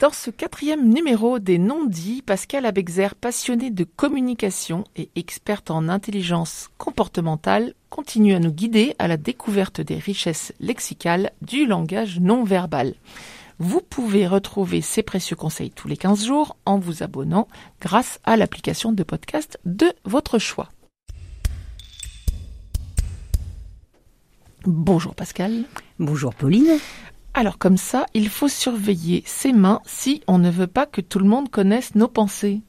Dans ce quatrième numéro des non-dits, Pascal Abexer, passionnée de communication et experte en intelligence comportementale, continue à nous guider à la découverte des richesses lexicales du langage non verbal. Vous pouvez retrouver ces précieux conseils tous les 15 jours en vous abonnant grâce à l'application de podcast de votre choix. Bonjour Pascal. Bonjour Pauline. Alors comme ça, il faut surveiller ses mains si on ne veut pas que tout le monde connaisse nos pensées.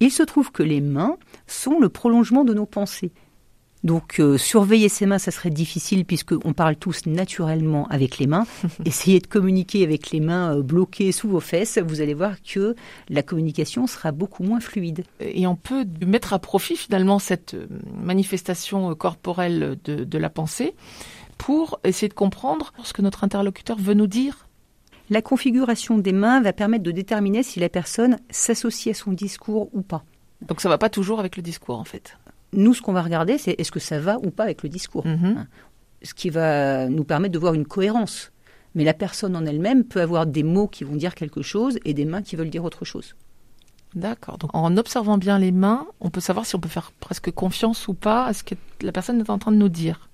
Il se trouve que les mains sont le prolongement de nos pensées. Donc euh, surveiller ses mains, ça serait difficile puisqu'on parle tous naturellement avec les mains. Essayez de communiquer avec les mains euh, bloquées sous vos fesses, vous allez voir que la communication sera beaucoup moins fluide. Et on peut mettre à profit finalement cette euh, manifestation corporelle de, de la pensée pour essayer de comprendre ce que notre interlocuteur veut nous dire La configuration des mains va permettre de déterminer si la personne s'associe à son discours ou pas. Donc ça va pas toujours avec le discours en fait. Nous, ce qu'on va regarder, c'est est-ce que ça va ou pas avec le discours. Mhm. Hein. Ce qui va nous permettre de voir une cohérence. Mais la personne en elle-même peut avoir des mots qui vont dire quelque chose et des mains qui veulent dire autre chose. D'accord. Donc en observant bien les mains, on peut savoir si on peut faire presque confiance ou pas à ce que la personne est en train de nous dire.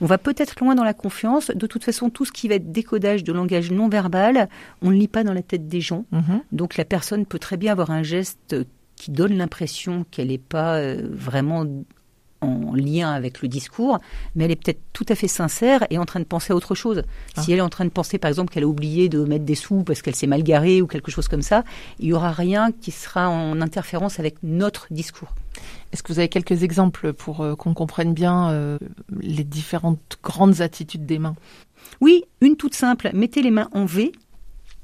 On va peut-être loin dans la confiance. De toute façon, tout ce qui va être décodage de langage non verbal, on ne lit pas dans la tête des gens. Mhm. Donc la personne peut très bien avoir un geste qui donne l'impression qu'elle n'est pas euh, vraiment en lien avec le discours, mais elle est peut-être tout à fait sincère et en train de penser à autre chose. Ah. Si elle est en train de penser, par exemple, qu'elle a oublié de mettre des sous parce qu'elle s'est mal garée ou quelque chose comme ça, il n'y aura rien qui sera en interférence avec notre discours. Est-ce que vous avez quelques exemples pour euh, qu'on comprenne bien euh, les différentes grandes attitudes des mains? Oui, une toute simple, mettez les mains en V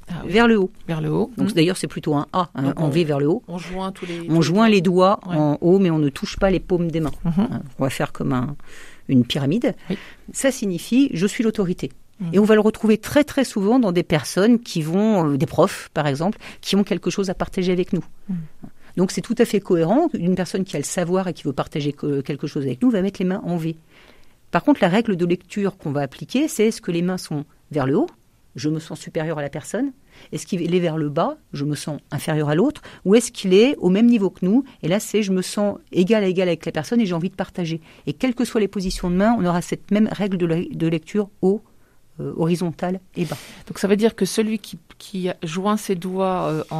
Ah oui. vers le haut. Vers le haut. Donc Mhm. d'ailleurs, c'est plutôt un A, hein, en on- V vers le haut. On joint tous les. tous On joint les doigts Ouais. en haut, mais on ne touche pas les paumes des mains. Mhm. Hein, On va faire comme un- une pyramide. Oui. Ça signifie je suis l'autorité. Mhm. Et on va le retrouver très très souvent dans des personnes qui vont, euh, des profs par exemple, qui ont quelque chose à partager avec nous. Mhm. Donc c'est tout à fait cohérent. Une personne qui a le savoir et qui veut partager que- quelque chose avec nous va mettre les mains en V. Par contre, la règle de lecture qu'on va appliquer, c'est est-ce que les mains sont vers le haut Je me sens supérieur à la personne? Est-ce qu'il est vers le bas Je me sens inférieur à l'autre? Ou est-ce qu'il est au même niveau que nous? Et là, c'est je me sens égal à égal avec la personne et j'ai envie de partager. Et quelles que soient les positions de main, on aura cette même règle de, le- de lecture haut, horizontal et bas. Donc ça veut dire que celui qui, qui joint ses doigts euh, en,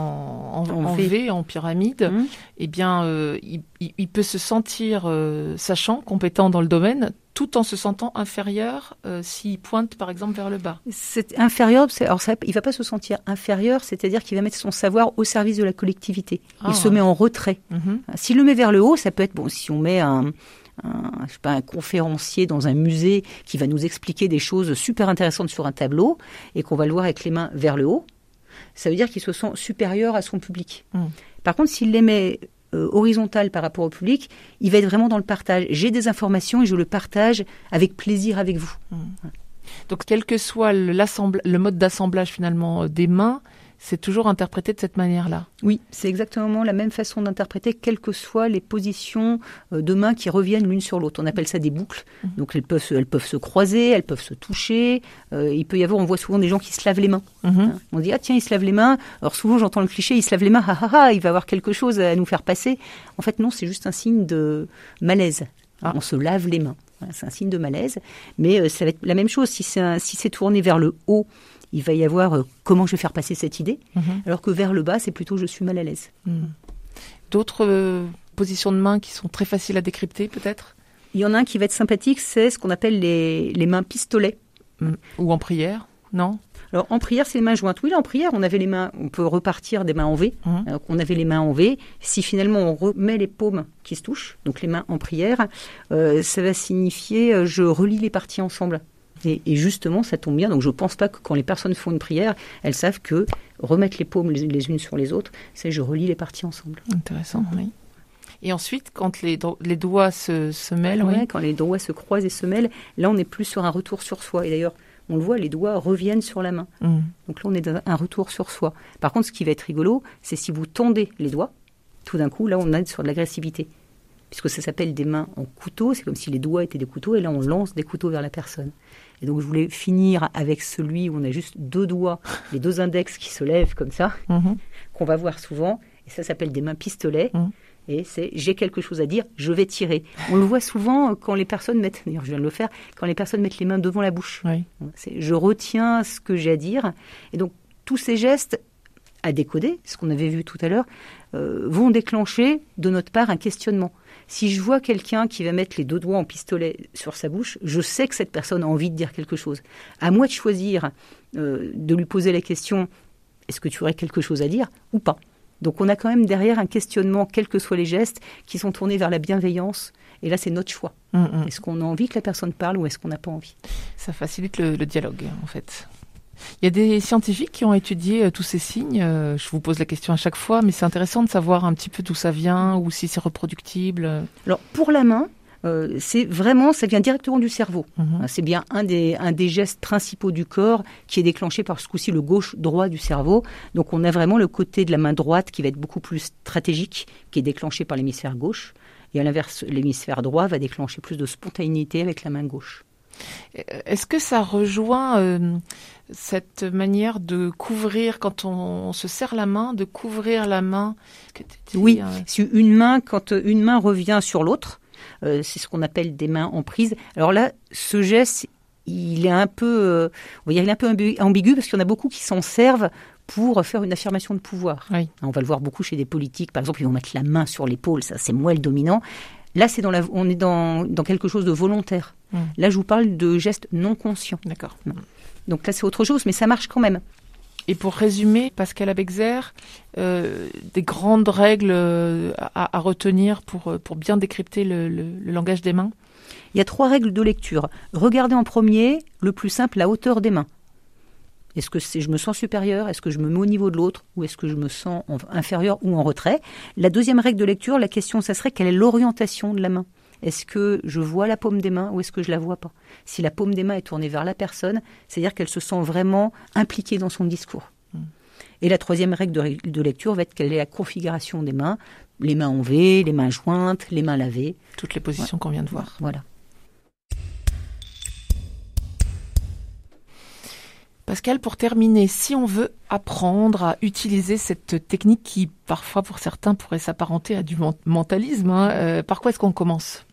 en, En en V. En pyramide, Mhm. eh bien, euh, il, peut se sentir euh, sachant, compétent dans le domaine, tout en se sentant inférieur euh, s'il pointe par exemple vers le bas. C'est inférieur, alors ça, il va pas se sentir inférieur, c'est-à-dire qu'il va mettre son savoir au service de la collectivité. Ah. Il se met en retrait. Mhm. S'il le met vers le haut, ça peut être bon. Si on met un, un, je sais pas, un conférencier dans un musée qui va nous expliquer des choses super intéressantes sur un tableau et qu'on va le voir avec les mains vers le haut, ça veut dire qu'il se sent supérieur à son public. Mm. Par contre, s'il les met euh, horizontal par rapport au public, il va être vraiment dans le partage. J'ai des informations et je le partage avec plaisir avec vous. Donc quel que soit le, le mode d'assemblage finalement euh, des mains, c'est toujours interprété de cette manière-là. Oui, c'est exactement la même façon d'interpréter, quelles que soient les positions euh, de mains qui reviennent l'une sur l'autre. On appelle ça des boucles. Mhm. Donc elles peuvent, se, elles peuvent se croiser, elles peuvent se toucher. Euh, il peut y avoir, on voit souvent des gens qui se lavent les mains. Mhm. hein. On dit ah tiens il se lave les mains. Alors souvent j'entends le cliché il se lave les mains, ah ah ah, il va avoir quelque chose à nous faire passer. En fait non, c'est juste un signe de malaise. Ah. On se lave les mains. Voilà, c'est un signe de malaise. Mais euh, ça va être la même chose si c'est si c'est tourné vers le haut. Il va y avoir euh, comment je vais faire passer cette idée, Mhm. alors que vers le bas, c'est plutôt je suis mal à l'aise. Mhm. D'autres euh, positions de main qui sont très faciles à décrypter peut-être? Il y en a un qui va être sympathique, c'est ce qu'on appelle les, les mains pistolets. Mhm. Ou en prière Non? Alors en prière, c'est les mains jointes. Oui, là en prière, on avait les mains, on peut repartir des mains en V. Alors qu'on avait les mains en V. Si finalement on remet les paumes qui se touchent, donc les mains en prière, euh, ça va signifier euh, je relie les parties ensemble. Et, et justement, ça tombe bien. Donc je pense pas que quand les personnes font une prière, elles savent que remettre les paumes les, les unes sur les autres, c'est je relie les parties ensemble. Intéressant, oui. Et ensuite, quand les, do- les doigts se, se mêlent, Ouais, oui. Quand les doigts se croisent et se mêlent, là on est plus sur un retour sur soi. Et d'ailleurs, on le voit, les doigts reviennent sur la main. Mhm. Donc là, on est dans un retour sur soi. Par contre, ce qui va être rigolo, c'est si vous tendez les doigts, tout d'un coup, là, on est sur de l'agressivité. Puisque ça s'appelle des mains en couteau. C'est comme si les doigts étaient des couteaux, et là on lance des couteaux vers la personne. Et donc je voulais finir avec celui où on a juste deux doigts, les deux index qui se lèvent comme ça, Mhm. qu'on va voir souvent. Et ça s'appelle des mains pistolets. Mhm. Et c'est j'ai quelque chose à dire, je vais tirer. On le voit souvent quand les personnes mettent, d'ailleurs je viens de le faire, quand les personnes mettent les mains devant la bouche. Oui. C'est je retiens ce que j'ai à dire. Et donc tous ces gestes à décoder, ce qu'on avait vu tout à l'heure, euh, vont déclencher de notre part un questionnement. Si je vois quelqu'un qui va mettre les deux doigts en pistolet sur sa bouche, je sais que cette personne a envie de dire quelque chose. À moi de choisir, euh, de lui poser la question est-ce que tu aurais quelque chose à dire ou pas? Donc on a quand même derrière un questionnement, quels que soient les gestes, qui sont tournés vers la bienveillance. Et là, c'est notre choix. Mm, mm. Est-ce qu'on a envie que la personne parle ou est-ce qu'on n'a pas envie? Ça facilite le, le dialogue, en fait. Il y a des scientifiques qui ont étudié euh, tous ces signes. Euh, je vous pose la question à chaque fois, mais c'est intéressant de savoir un petit peu d'où ça vient ou si c'est reproductible. Alors pour la main, euh, c'est vraiment, ça vient directement du cerveau. Mhm. Hein, C'est bien un des, un des gestes principaux du corps qui est déclenché par ce coup-ci le gauche-droit du cerveau. Donc on a vraiment le côté de la main droite qui va être beaucoup plus stratégique, qui est déclenché par l'hémisphère gauche. Et à l'inverse, l'hémisphère droit va déclencher plus de spontanéité avec la main gauche. Est-ce que ça rejoint euh, cette manière de couvrir, quand on, on se serre la main, de couvrir la main que Oui, euh, si une main, quand euh, une main revient sur l'autre, euh, c'est ce qu'on appelle des mains en prise. Alors là, ce geste, il est un peu, euh, on va dire, il est un peu ambi- ambigu parce qu'il y en a beaucoup qui s'en servent pour faire une affirmation de pouvoir. Oui. On va le voir beaucoup chez des politiques, par exemple, ils vont mettre la main sur l'épaule, ça c'est moi le dominant. Là, c'est dans la, on est dans, dans quelque chose de volontaire. Mm. Là, je vous parle de gestes non conscients. D'accord. Donc là, c'est autre chose, mais ça marche quand même. Et pour résumer, Pascal Abexer, euh, des grandes règles euh, à, à retenir pour, euh, pour bien décrypter le, le- le langage des mains? Il y a trois règles de lecture. Regardez en premier, le plus simple, la hauteur des mains. Est-ce que je me sens supérieur? Est-ce que je me mets au niveau de l'autre? Ou est-ce que je me sens en- inférieur ou en retrait? La deuxième règle de lecture, la question, ça serait quelle est l'orientation de la main? Est-ce que je vois la paume des mains ou est-ce que je la vois pas? Si la paume des mains est tournée vers la personne, c'est-à-dire qu'elle se sent vraiment impliquée dans son discours. Et la troisième règle de lecture va être quelle est la configuration des mains? Les mains en V, les mains jointes, les mains lavées. Toutes les positions qu'on vient de voir. Voilà. Pascal, pour terminer, si on veut apprendre à utiliser cette technique qui, parfois, pour certains, pourrait s'apparenter à du men- mentalisme, hein, euh, par quoi est-ce qu'on commence?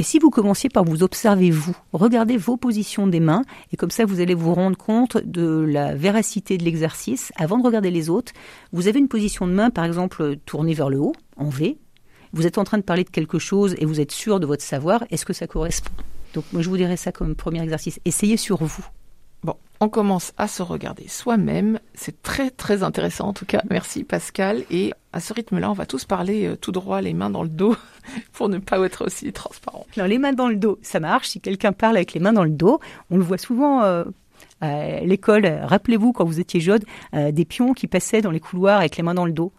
Et si vous commenciez par vous observer vous, regardez vos positions des mains, et comme ça vous allez vous rendre compte de la véracité de l'exercice. Avant de regarder les autres, vous avez une position de main, par exemple, tournée vers le haut, en V. Vous êtes en train de parler de quelque chose et vous êtes sûr de votre savoir. Est-ce que ça correspond? Donc moi je vous dirais ça comme premier exercice. Essayez sur vous. On commence à se regarder soi-même. C'est très très intéressant en tout cas. Merci Pascal. Et à ce rythme-là, on va tous parler euh, tout droit, les mains dans le dos, pour ne pas être aussi transparent. Les mains dans le dos, ça marche. Si quelqu'un parle avec les mains dans le dos, on le voit souvent euh, à l'école. Rappelez-vous quand vous étiez jeune, euh, des pions qui passaient dans les couloirs avec les mains dans le dos.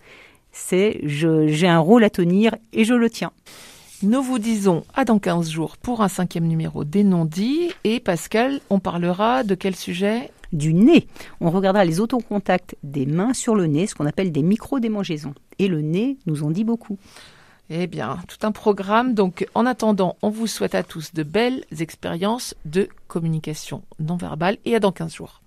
C'est j'ai un rôle à tenir et je le tiens. Nous vous disons à dans 15 jours pour un cinquième numéro des non-dits. Et Pascal, on parlera de quel sujet? Du nez, on regardera les autocontacts des mains sur le nez, ce qu'on appelle des micro-démangeaisons. Et le nez nous en dit beaucoup. Eh bien, tout un programme. Donc, en attendant, on vous souhaite à tous de belles expériences de communication non verbale et à dans 15 jours.